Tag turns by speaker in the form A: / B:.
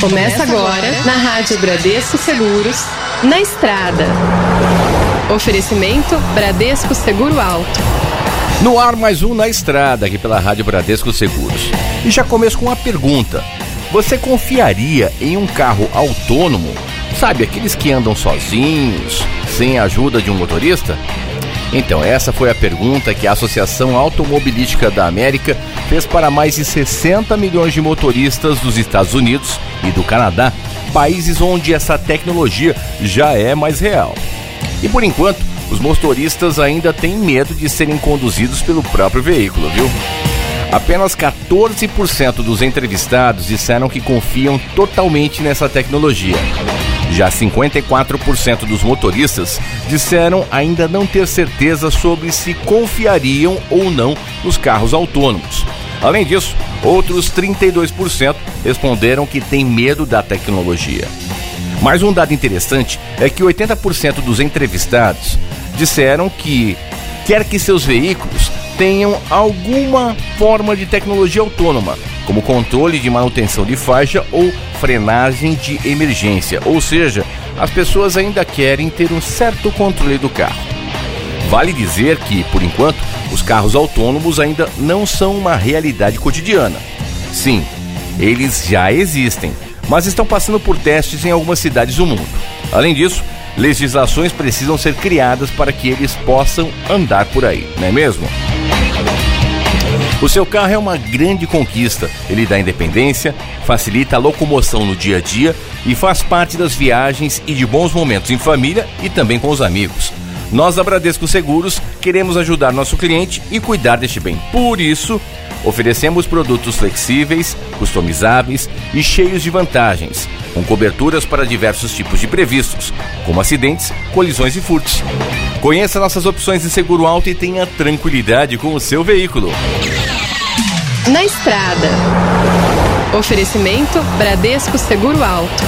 A: Começa agora na Rádio Bradesco Seguros, na estrada. Oferecimento Bradesco Seguro Alto.
B: No ar mais um na estrada aqui pela Rádio Bradesco Seguros. E já começo com uma pergunta. Você confiaria em um carro autônomo? Sabe, aqueles que andam sozinhos, sem a ajuda de um motorista? Então, essa foi a pergunta que a Associação Automobilística da América fez para mais de 60 milhões de motoristas dos Estados Unidos e do Canadá, países onde essa tecnologia já é mais real. E por enquanto, os motoristas ainda têm medo de serem conduzidos pelo próprio veículo, viu? Apenas 14% dos entrevistados disseram que confiam totalmente nessa tecnologia. Já 54% dos motoristas disseram ainda não ter certeza sobre se confiariam ou não nos carros autônomos. Além disso, outros 32% responderam que têm medo da tecnologia. Mais um dado interessante é que 80% dos entrevistados disseram que quer que seus veículos tenham alguma forma de tecnologia autônoma, como controle de manutenção de faixa ou frenagem de emergência, ou seja, as pessoas ainda querem ter um certo controle do carro. Vale dizer que, por enquanto, os carros autônomos ainda não são uma realidade cotidiana. Sim, eles já existem, mas estão passando por testes em algumas cidades do mundo. Além disso, legislações precisam ser criadas para que eles possam andar por aí, não é mesmo? O seu carro é uma grande conquista. Ele dá independência, facilita a locomoção no dia a dia e faz parte das viagens e de bons momentos em família e também com os amigos. Nós da Bradesco Seguros queremos ajudar nosso cliente e cuidar deste bem. Por isso, oferecemos produtos flexíveis, customizáveis e cheios de vantagens, com coberturas para diversos tipos de previstos, como acidentes, colisões e furtos. Conheça nossas opções de seguro alto e tenha tranquilidade com o seu veículo.
A: Na estrada. Oferecimento Bradesco Seguro Alto.